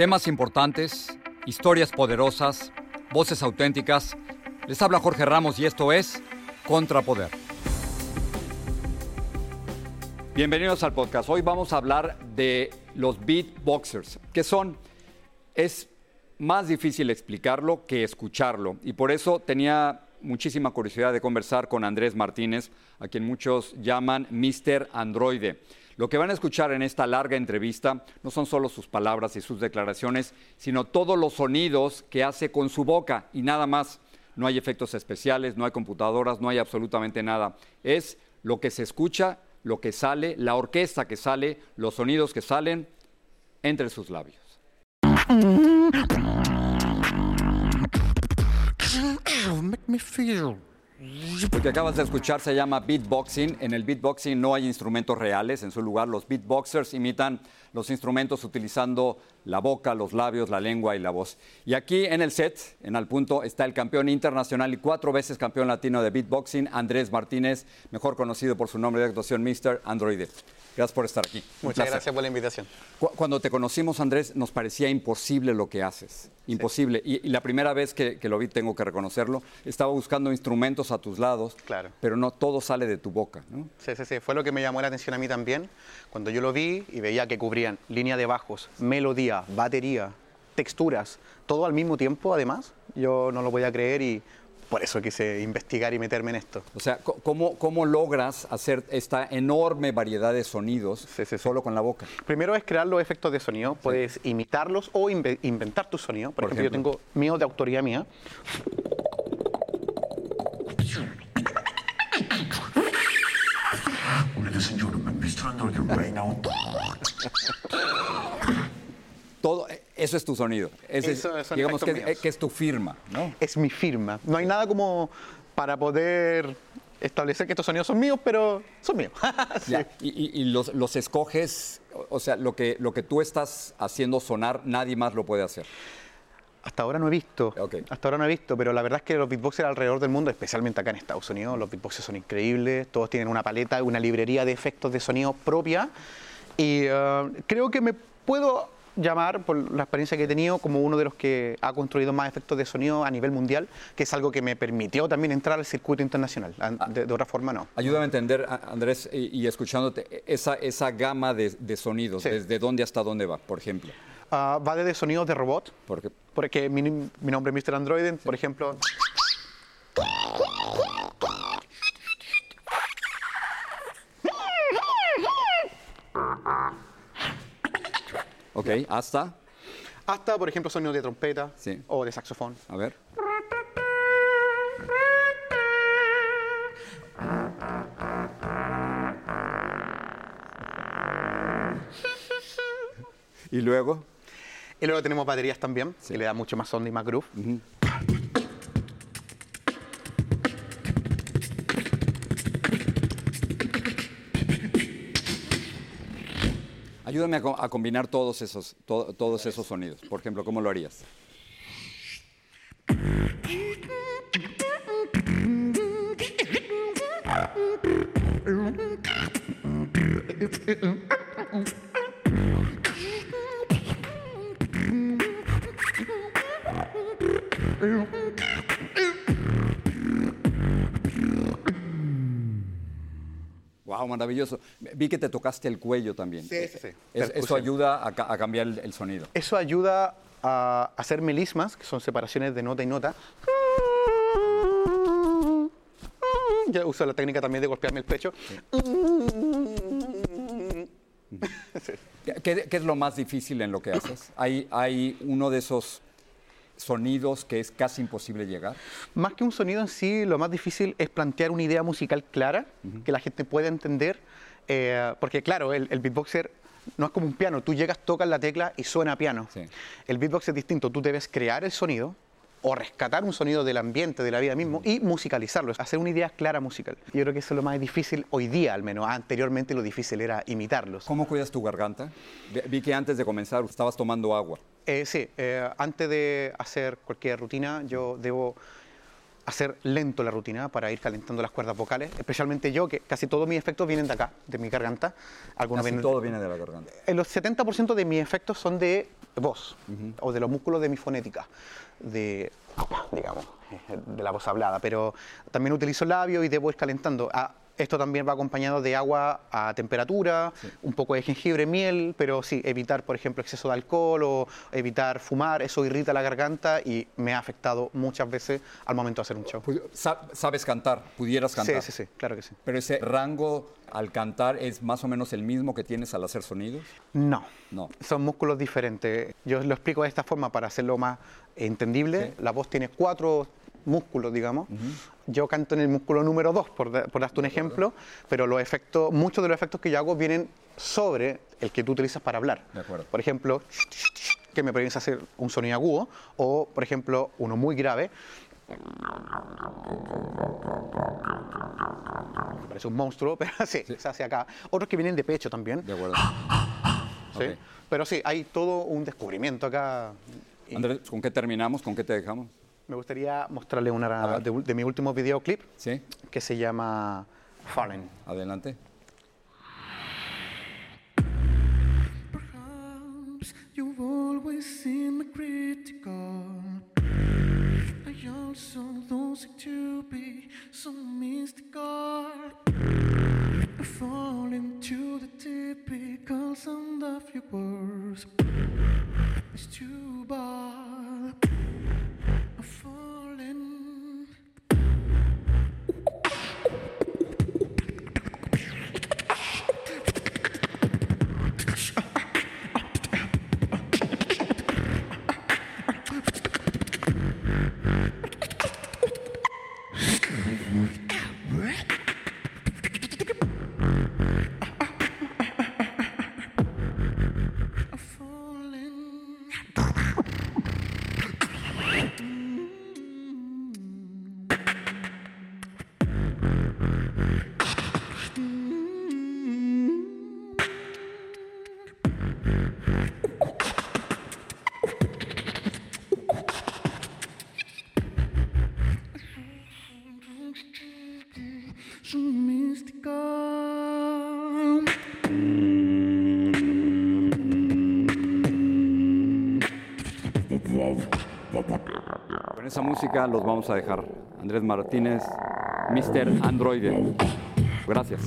Temas importantes, historias poderosas, voces auténticas. Les habla Jorge Ramos y esto es Contrapoder. Bienvenidos al podcast. Hoy vamos a hablar de los beatboxers, que son, es más difícil explicarlo que escucharlo. Y por eso tenía muchísima curiosidad de conversar con Andrés Martínez, a quien muchos llaman Mr. Androide. Lo que van a escuchar en esta larga entrevista no son solo sus palabras y sus declaraciones, sino todos los sonidos que hace con su boca y nada más. No hay efectos especiales, no hay computadoras, no hay absolutamente nada. Es lo que se escucha, lo que sale, la orquesta que sale, los sonidos que salen entre sus labios. Lo que acabas de escuchar se llama beatboxing. En el beatboxing no hay instrumentos reales. En su lugar, los beatboxers imitan los instrumentos utilizando la boca, los labios, la lengua y la voz. Y aquí en el set, en Al Punto, está el campeón internacional y cuatro veces campeón latino de beatboxing, Andrés Martínez, mejor conocido por su nombre de actuación, Mr. Android. Gracias por estar aquí. Muchas gracias por la invitación. Cuando te conocimos, Andrés, nos parecía imposible lo que haces. Imposible. Y, la primera vez que, lo vi, tengo que reconocerlo, estaba buscando instrumentos a tus lados, claro. pero no todo sale de tu boca. ¿no? Sí, sí, sí. Fue lo que me llamó la atención a mí también. Cuando yo lo vi y veía que cubrían línea de bajos, melodía, batería, texturas, todo al mismo tiempo, además, yo no lo podía creer y por eso quise investigar y meterme en esto. O sea, ¿cómo, cómo logras hacer esta enorme variedad de sonidos solo con la boca? Primero es crear los efectos de sonido. Puedes imitarlos o inventar tu sonido. Por, ejemplo, yo tengo mío de autoría mía. Todo, eso es tu sonido. digamos que es, tu firma, ¿no? Es mi firma. No hay nada como para poder establecer que estos sonidos son míos, pero son míos. Y, los, escoges, o sea, lo que, lo que tú estás haciendo sonar, nadie más lo puede hacer. Hasta ahora no he visto. Hasta ahora no he visto, pero la verdad es que los beatboxers alrededor del mundo, especialmente acá en Estados Unidos, los beatboxers son increíbles. Todos tienen una paleta, una librería de efectos de sonido propia. Y uh, creo que me puedo llamar, por la experiencia que he tenido, como uno de los que ha construido más efectos de sonido a nivel mundial, que es algo que me permitió también entrar al circuito internacional. Ah. De, otra forma, no. Ayúdame a entender, Andrés, y, escuchándote, esa, esa gama de, sonidos, ¿desde dónde hasta dónde va, por ejemplo? Uh, va desde sonidos de robot, ¿Por porque mi, mi, nombre es Mr. Android, por ejemplo. Ok, hasta. Hasta, por ejemplo, sonidos de trompeta o de saxofón. A ver. ¿Y luego? Y luego tenemos baterías también, que le da mucho más onda y más groove. Ayúdame a, combinar todos esos, todos esos sonidos. Por ejemplo, ¿cómo lo harías? Wow, maravilloso. Vi que te tocaste el cuello también. Sí, sí, eso ayuda a, cambiar el, sonido. Eso ayuda a hacer melismas, que son separaciones de nota y nota. Ya uso la técnica también de golpearme el pecho. ¿Qué, es lo más difícil en lo que haces? ¿Hay, hay uno de esos sonidos que es casi imposible llegar? Más que un sonido en sí, lo más difícil es plantear una idea musical clara, que la gente pueda entender, eh, porque claro, el, beatboxer no es como un piano, tú llegas, tocas la tecla y suena a piano. El beatbox es distinto, tú debes crear el sonido, o rescatar un sonido del ambiente, de la vida mismo, y musicalizarlo, hacer una idea clara musical. Yo creo que eso es lo más difícil hoy día, al menos. Anteriormente lo difícil era imitarlos. ¿Cómo cuidas tu garganta? Vi que antes de comenzar estabas tomando agua. Eh, sí, eh, antes de hacer cualquier rutina yo debo hacer lento la rutina para ir calentando las cuerdas vocales, especialmente yo, que casi todos mis efectos vienen de acá, de mi garganta. Algunos casi todo viene de la garganta. Los 70% de mis efectos son de voz o de los músculos de mi fonética, de, digamos, de la voz hablada, pero también utilizo labio y debo ir calentando. Ah, esto también va acompañado de agua a temperatura, un poco de jengibre, miel, pero sí, evitar, por ejemplo, exceso de alcohol o evitar fumar, eso irrita la garganta y me ha afectado muchas veces al momento de hacer un show. ¿Sabes cantar? ¿Pudieras cantar? Sí, sí, sí, claro que sí. Pero ese rango al cantar es más o menos el mismo que tienes al hacer sonidos? No, no. son músculos diferentes. Yo lo explico de esta forma para hacerlo más entendible. La voz tiene cuatro músculos, digamos. Yo canto en el músculo número 2, por, darte un ejemplo, pero los efectos, muchos de los efectos que yo hago vienen sobre el que tú utilizas para hablar. Por ejemplo, que me permite hacer un sonido agudo, o por ejemplo, uno muy grave. Parece un monstruo, pero sí, se hace acá. Otros que vienen de pecho también. De acuerdo. ¿Sí? Pero sí, hay todo un descubrimiento acá. Andrés, ¿con qué terminamos? ¿Con qué te dejamos? Me gustaría mostrarle una de, de, mi último videoclip ¿Sí? que se llama Fallen. Adelante. You've always seen Con esa música los vamos a dejar. Andrés Martínez, Mr. Android. Gracias.